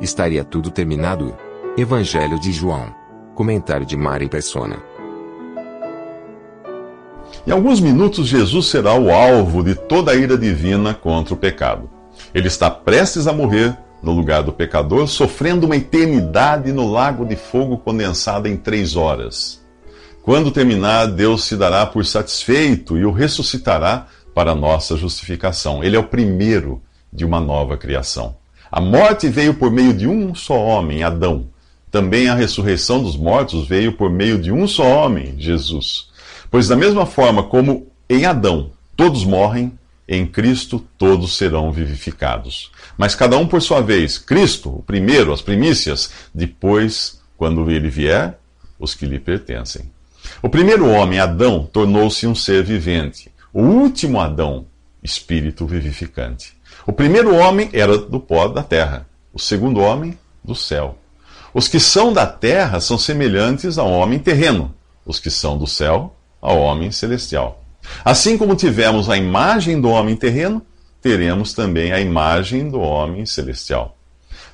Estaria tudo terminado? Evangelho de João. Comentário de Mari Persona. Em alguns minutos, Jesus será o alvo de toda a ira divina contra o pecado. Ele está prestes a morrer no lugar do pecador, sofrendo uma eternidade no lago de fogo condensado em três horas. Quando terminar, Deus se dará por satisfeito e o ressuscitará para nossa justificação. Ele é o primeiro de uma nova criação. A morte veio por meio de um só homem, Adão. Também a ressurreição dos mortos veio por meio de um só homem, Jesus. Pois, da mesma forma como em Adão todos morrem, em Cristo todos serão vivificados. Mas cada um por sua vez. Cristo, o primeiro, as primícias, depois, quando ele vier, os que lhe pertencem. O primeiro homem, Adão, tornou-se um ser vivente. O último Adão, espírito vivificante. O primeiro homem era do pó da terra, o segundo homem, do céu. Os que são da terra são semelhantes ao homem terreno, os que são do céu, ao homem celestial. Assim como tivemos a imagem do homem terreno, teremos também a imagem do homem celestial.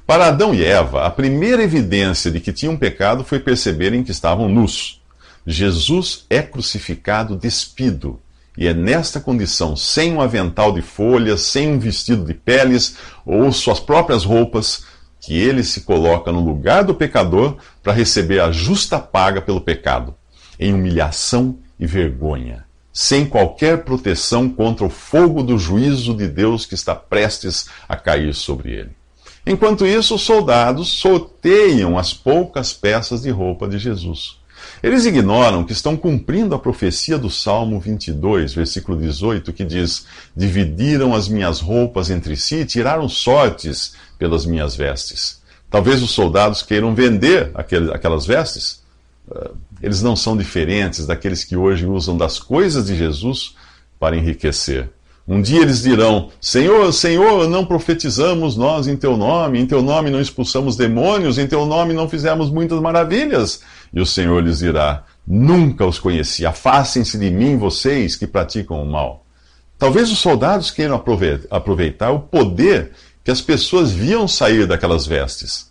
Para Adão e Eva, a primeira evidência de que tinham pecado foi perceberem que estavam nus. Jesus é crucificado despido e é nesta condição, sem um avental de folhas, sem um vestido de peles ou suas próprias roupas, que ele se coloca no lugar do pecador para receber a justa paga pelo pecado, em humilhação e vergonha, sem qualquer proteção contra o fogo do juízo de Deus que está prestes a cair sobre ele. Enquanto isso, os soldados sorteiam as poucas peças de roupa de Jesus. Eles ignoram que estão cumprindo a profecia do Salmo 22, versículo 18, que diz: Dividiram as minhas roupas entre si e tiraram sortes pelas minhas vestes. Talvez os soldados queiram vender aquelas vestes. Ah, eles não são diferentes daqueles que hoje usam das coisas de Jesus para enriquecer. Um dia eles dirão: Senhor, Senhor, não profetizamos nós em teu nome, em teu nome não expulsamos demônios, em teu nome não fizemos muitas maravilhas. E o Senhor lhes dirá: Nunca os conheci, afastem-se de mim, vocês que praticam o mal. Talvez os soldados queiram aproveitar o poder que as pessoas viam sair daquelas vestes.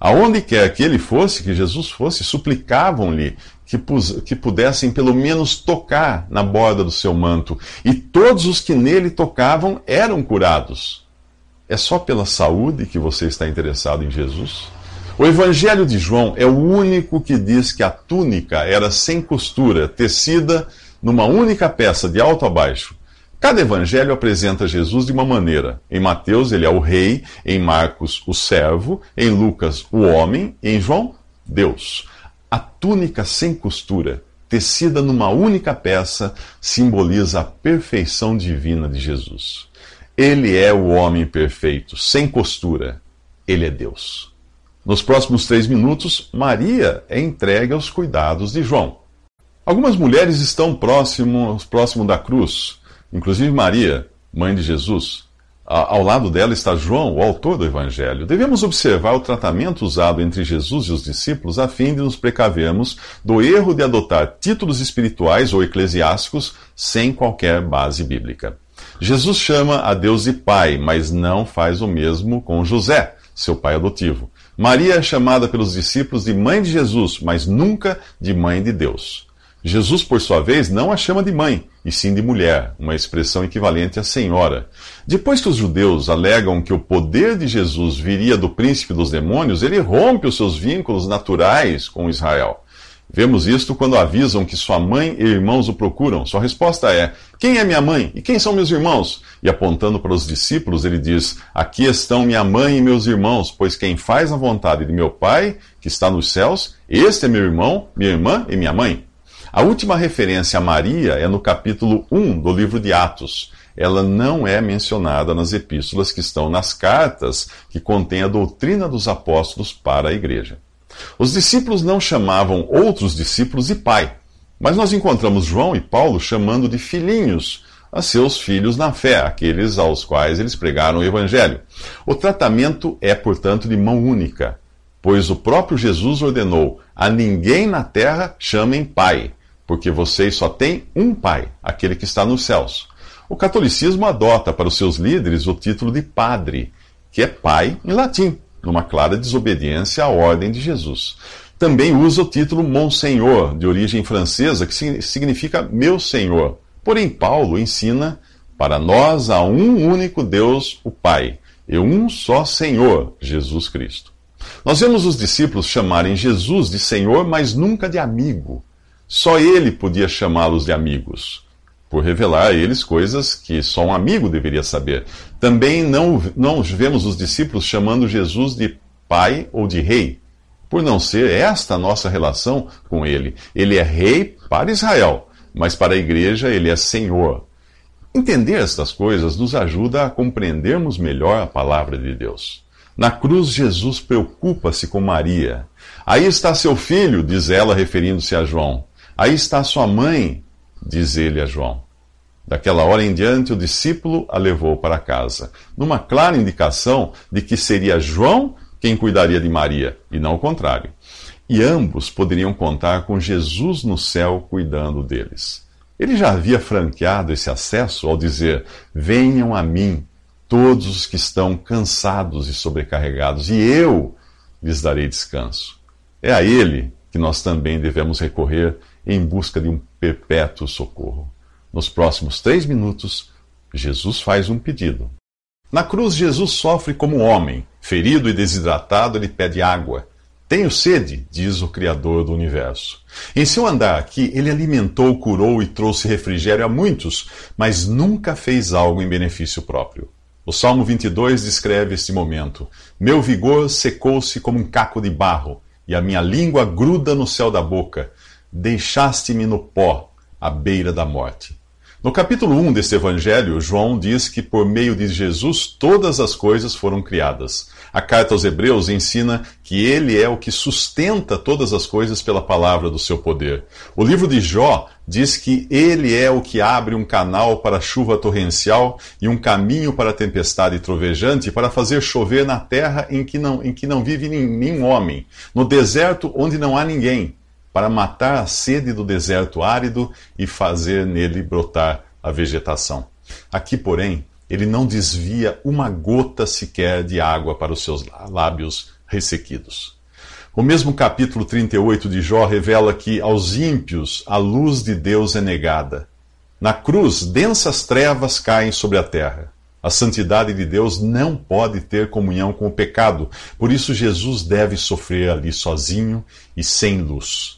Aonde quer que ele fosse, que Jesus fosse, suplicavam-lhe que, que pudessem pelo menos tocar na borda do seu manto. E todos os que nele tocavam eram curados. É só pela saúde que você está interessado em Jesus? O Evangelho de João é o único que diz que a túnica era sem costura, tecida numa única peça, de alto a baixo. Cada evangelho apresenta Jesus de uma maneira. Em Mateus, ele é o rei, em Marcos, o servo, em Lucas, o homem, e em João, Deus. A túnica sem costura, tecida numa única peça, simboliza a perfeição divina de Jesus. Ele é o homem perfeito, sem costura. Ele é Deus. Nos próximos três minutos, Maria é entregue aos cuidados de João. Algumas mulheres estão próximo, próximo da cruz, inclusive Maria, mãe de Jesus. Ao lado dela está João, o autor do Evangelho. Devemos observar o tratamento usado entre Jesus e os discípulos a fim de nos precavermos do erro de adotar títulos espirituais ou eclesiásticos sem qualquer base bíblica. Jesus chama a Deus de Pai, mas não faz o mesmo com José, seu pai adotivo. Maria é chamada pelos discípulos de mãe de Jesus, mas nunca de mãe de Deus. Jesus, por sua vez, não a chama de mãe, e sim de mulher, uma expressão equivalente a senhora. Depois que os judeus alegam que o poder de Jesus viria do príncipe dos demônios, ele rompe os seus vínculos naturais com Israel. Vemos isto quando avisam que sua mãe e irmãos o procuram. Sua resposta é: Quem é minha mãe e quem são meus irmãos? E apontando para os discípulos, ele diz: Aqui estão minha mãe e meus irmãos, pois quem faz a vontade de meu Pai, que está nos céus, este é meu irmão, minha irmã e minha mãe. A última referência a Maria é no capítulo 1 do livro de Atos. ela não é mencionada nas epístolas que estão nas cartas que contêm a doutrina dos apóstolos para a igreja. Os discípulos não chamavam outros discípulos de pai, mas nós encontramos João e Paulo chamando de filhinhos a seus filhos na fé, aqueles aos quais eles pregaram o evangelho. O tratamento é, portanto, de mão única, pois o próprio Jesus ordenou: a ninguém na terra chamem pai, porque vocês só têm um pai, aquele que está nos céus. O catolicismo adota para os seus líderes o título de padre, que é pai em latim, numa clara desobediência à ordem de Jesus. Também usa o título Monsenhor, de origem francesa, que significa meu senhor. Porém, Paulo ensina para nós há um único Deus, o Pai, e um só Senhor, Jesus Cristo. Nós vemos os discípulos chamarem Jesus de Senhor, mas nunca de amigo. Só ele podia chamá-los de amigos, por revelar a eles coisas que só um amigo deveria saber. Também não, não vemos os discípulos chamando Jesus de Pai ou de Rei, por não ser esta a nossa relação com ele. Ele é Rei para Israel, mas para a igreja ele é Senhor. Entender estas coisas nos ajuda a compreendermos melhor a palavra de Deus. Na cruz, Jesus preocupa-se com Maria. Aí está seu filho, diz ela, referindo-se a João. Aí está sua mãe, diz ele a João. Daquela hora em diante, o discípulo a levou para casa, numa clara indicação de que seria João quem cuidaria de Maria, e não o contrário. E ambos poderiam contar com Jesus no céu cuidando deles. Ele já havia franqueado esse acesso ao dizer: Venham a mim, todos os que estão cansados e sobrecarregados, e eu lhes darei descanso. É a Ele que nós também devemos recorrer em busca de um perpétuo socorro. Nos próximos três minutos, Jesus faz um pedido. Na cruz, Jesus sofre como homem. Ferido e desidratado, ele pede água. Tenho sede, diz o Criador do universo. Em seu andar aqui, ele alimentou, curou e trouxe refrigério a muitos, mas nunca fez algo em benefício próprio. O Salmo 22 descreve este momento: Meu vigor secou-se como um caco de barro, e a minha língua gruda no céu da boca. Deixaste-me no pó, à beira da morte. No capítulo 1 deste evangelho, João diz que por meio de Jesus todas as coisas foram criadas. A carta aos Hebreus ensina que ele é o que sustenta todas as coisas pela palavra do seu poder. O livro de Jó diz que ele é o que abre um canal para chuva torrencial e um caminho para tempestade trovejante para fazer chover na terra em que não, em que não vive nenhum homem, no deserto onde não há ninguém, para matar a sede do deserto árido e fazer nele brotar a vegetação. Aqui, porém, ele não desvia uma gota sequer de água para os seus lábios ressequidos. O mesmo capítulo 38 de Jó revela que aos ímpios a luz de Deus é negada. Na cruz, densas trevas caem sobre a terra. A santidade de Deus não pode ter comunhão com o pecado, por isso Jesus deve sofrer ali sozinho e sem luz.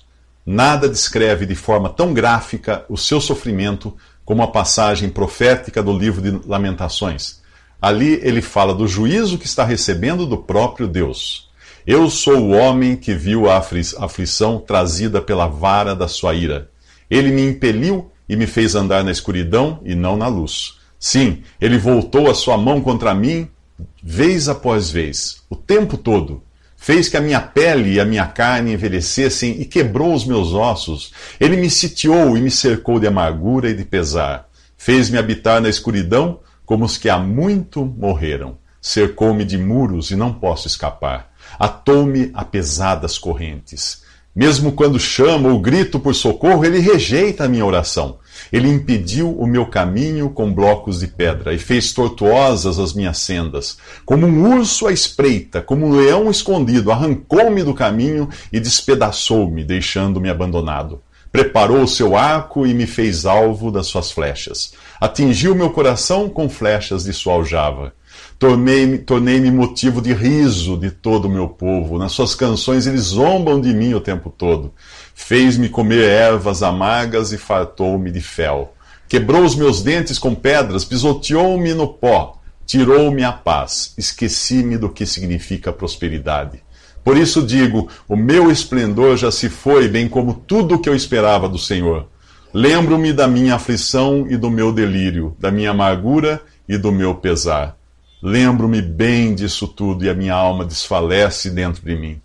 Nada descreve de forma tão gráfica o seu sofrimento como a passagem profética do livro de Lamentações. Ali ele fala do juízo que está recebendo do próprio Deus. Eu sou o homem que viu a aflição trazida pela vara da sua ira. Ele me impeliu e me fez andar na escuridão e não na luz. Sim, ele voltou a sua mão contra mim, vez após vez, o tempo todo fez que a minha pele e a minha carne envelhecessem e quebrou os meus ossos. Ele me sitiou e me cercou de amargura e de pesar. Fez-me habitar na escuridão como os que há muito morreram. Cercou-me de muros e não posso escapar. Atou-me a pesadas correntes. Mesmo quando chamo ou grito por socorro, ele rejeita a minha oração. Ele impediu o meu caminho com blocos de pedra e fez tortuosas as minhas sendas. Como um urso à espreita, como um leão escondido, arrancou-me do caminho e despedaçou-me, deixando-me abandonado. Preparou o seu arco e me fez alvo das suas flechas. Atingiu meu coração com flechas de sua aljava. Tornei-me tornei motivo de riso de todo o meu povo. Nas suas canções eles zombam de mim o tempo todo. Fez-me comer ervas amargas e fartou-me de fel. Quebrou os meus dentes com pedras, pisoteou-me no pó, tirou-me a paz, esqueci-me do que significa prosperidade. Por isso digo: o meu esplendor já se foi, bem como tudo o que eu esperava do Senhor. Lembro-me da minha aflição e do meu delírio, da minha amargura e do meu pesar. Lembro-me bem disso tudo e a minha alma desfalece dentro de mim.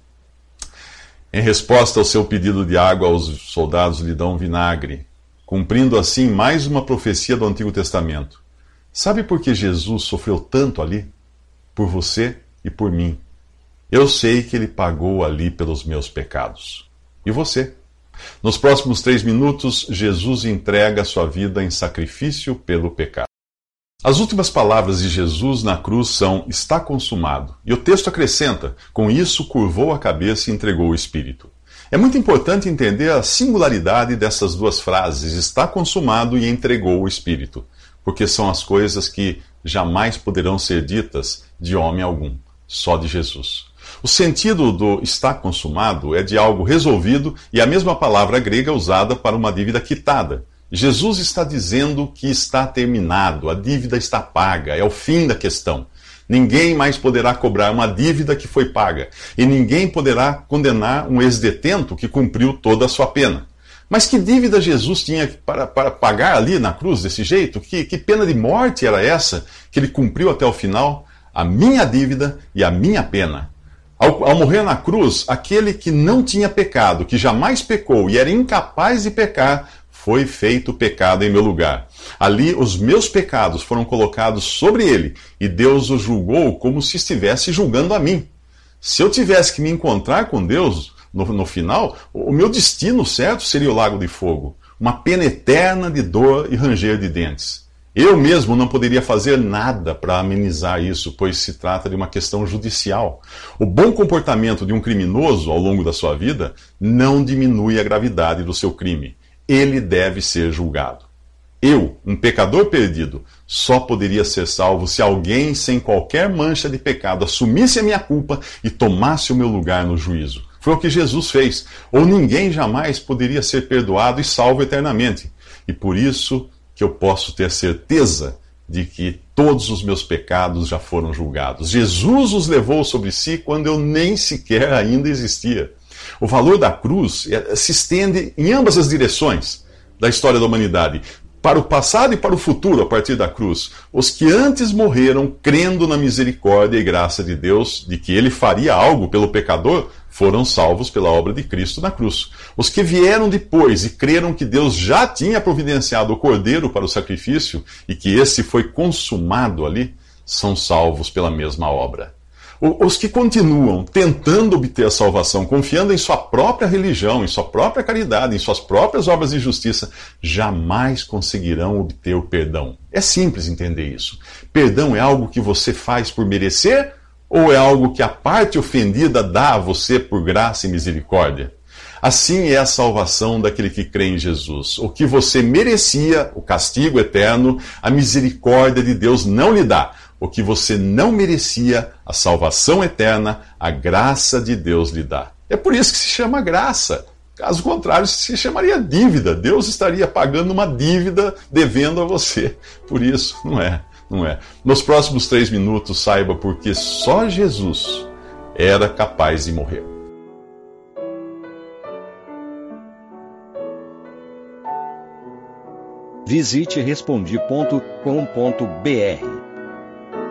Em resposta ao seu pedido de água, os soldados lhe dão vinagre, cumprindo assim mais uma profecia do Antigo Testamento. Sabe por que Jesus sofreu tanto ali? Por você e por mim. Eu sei que ele pagou ali pelos meus pecados. E você? Nos próximos três minutos, Jesus entrega sua vida em sacrifício pelo pecado. As últimas palavras de Jesus na cruz são: Está consumado. E o texto acrescenta: Com isso curvou a cabeça e entregou o Espírito. É muito importante entender a singularidade dessas duas frases: Está consumado e entregou o Espírito, porque são as coisas que jamais poderão ser ditas de homem algum, só de Jesus. O sentido do está consumado é de algo resolvido e a mesma palavra grega usada para uma dívida quitada. Jesus está dizendo que está terminado, a dívida está paga, é o fim da questão. Ninguém mais poderá cobrar uma dívida que foi paga, e ninguém poderá condenar um ex-detento que cumpriu toda a sua pena. Mas que dívida Jesus tinha para, para pagar ali na cruz desse jeito? Que, que pena de morte era essa que ele cumpriu até o final? A minha dívida e a minha pena. Ao, ao, morrer na cruz, aquele que não tinha pecado, que jamais pecou e era incapaz de pecar, foi feito pecado em meu lugar. Ali os meus pecados foram colocados sobre ele e Deus o julgou como se estivesse julgando a mim. Se eu tivesse que me encontrar com Deus no, no final, o meu destino certo seria o lago de fogo uma pena eterna de dor e ranger de dentes. Eu mesmo não poderia fazer nada para amenizar isso, pois se trata de uma questão judicial. O bom comportamento de um criminoso ao longo da sua vida não diminui a gravidade do seu crime. Ele deve ser julgado. Eu, um pecador perdido, só poderia ser salvo se alguém sem qualquer mancha de pecado assumisse a minha culpa e tomasse o meu lugar no juízo. Foi o que Jesus fez. Ou ninguém jamais poderia ser perdoado e salvo eternamente. E por isso que eu posso ter certeza de que todos os meus pecados já foram julgados. Jesus os levou sobre si quando eu nem sequer ainda existia. O valor da cruz é, se estende em ambas as direções da história da humanidade, para o passado e para o futuro a partir da cruz. Os que antes morreram crendo na misericórdia e graça de Deus, de que ele faria algo pelo pecador, foram salvos pela obra de Cristo na cruz. Os que vieram depois e creram que Deus já tinha providenciado o cordeiro para o sacrifício e que esse foi consumado ali, são salvos pela mesma obra. Os que continuam tentando obter a salvação, confiando em sua própria religião, em sua própria caridade, em suas próprias obras de justiça, jamais conseguirão obter o perdão. É simples entender isso. Perdão é algo que você faz por merecer ou é algo que a parte ofendida dá a você por graça e misericórdia? Assim é a salvação daquele que crê em Jesus. O que você merecia, o castigo eterno, a misericórdia de Deus não lhe dá. O que você não merecia, a salvação eterna, a graça de Deus lhe dá. É por isso que se chama graça. Caso contrário, se chamaria dívida. Deus estaria pagando uma dívida devendo a você. Por isso, não é não é? Nos próximos três minutos, saiba porque só Jesus era capaz de morrer. Visite respondi.com.br.